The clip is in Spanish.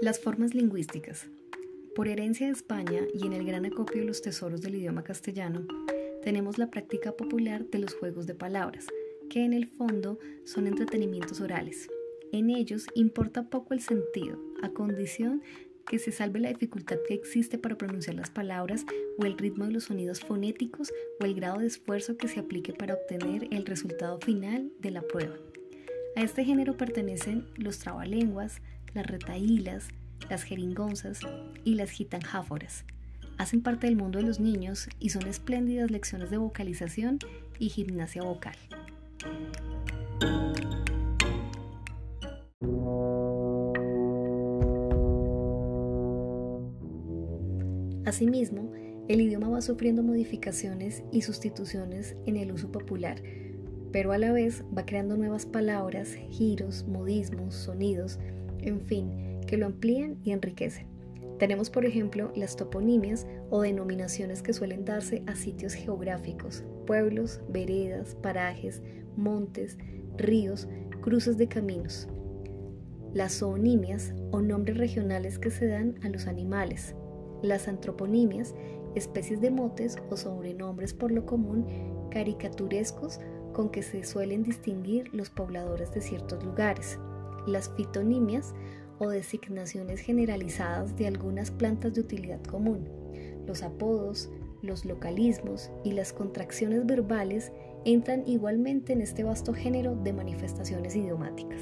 Las formas lingüísticas. Por herencia de España y en el gran acopio de los tesoros del idioma castellano, tenemos la práctica popular de los juegos de palabras, que en el fondo son entretenimientos orales. En ellos importa poco el sentido, a condición que se salve la dificultad que existe para pronunciar las palabras o el ritmo de los sonidos fonéticos o el grado de esfuerzo que se aplique para obtener el resultado final de la prueba. A este género pertenecen los trabalenguas, las retaílas, las jeringonzas y las gitanjáforas. Hacen parte del mundo de los niños y son espléndidas lecciones de vocalización y gimnasia vocal. Asimismo, el idioma va sufriendo modificaciones y sustituciones en el uso popular, pero a la vez va creando nuevas palabras, giros, modismos, sonidos, en fin, que lo amplían y enriquecen. Tenemos, por ejemplo, las toponimias o denominaciones que suelen darse a sitios geográficos, pueblos, veredas, parajes, montes, ríos, cruces de caminos. Las zoonimias o nombres regionales que se dan a los animales. Las antroponimias, especies de motes o sobrenombres por lo común caricaturescos con que se suelen distinguir los pobladores de ciertos lugares las fitonimias o designaciones generalizadas de algunas plantas de utilidad común. Los apodos, los localismos y las contracciones verbales entran igualmente en este vasto género de manifestaciones idiomáticas.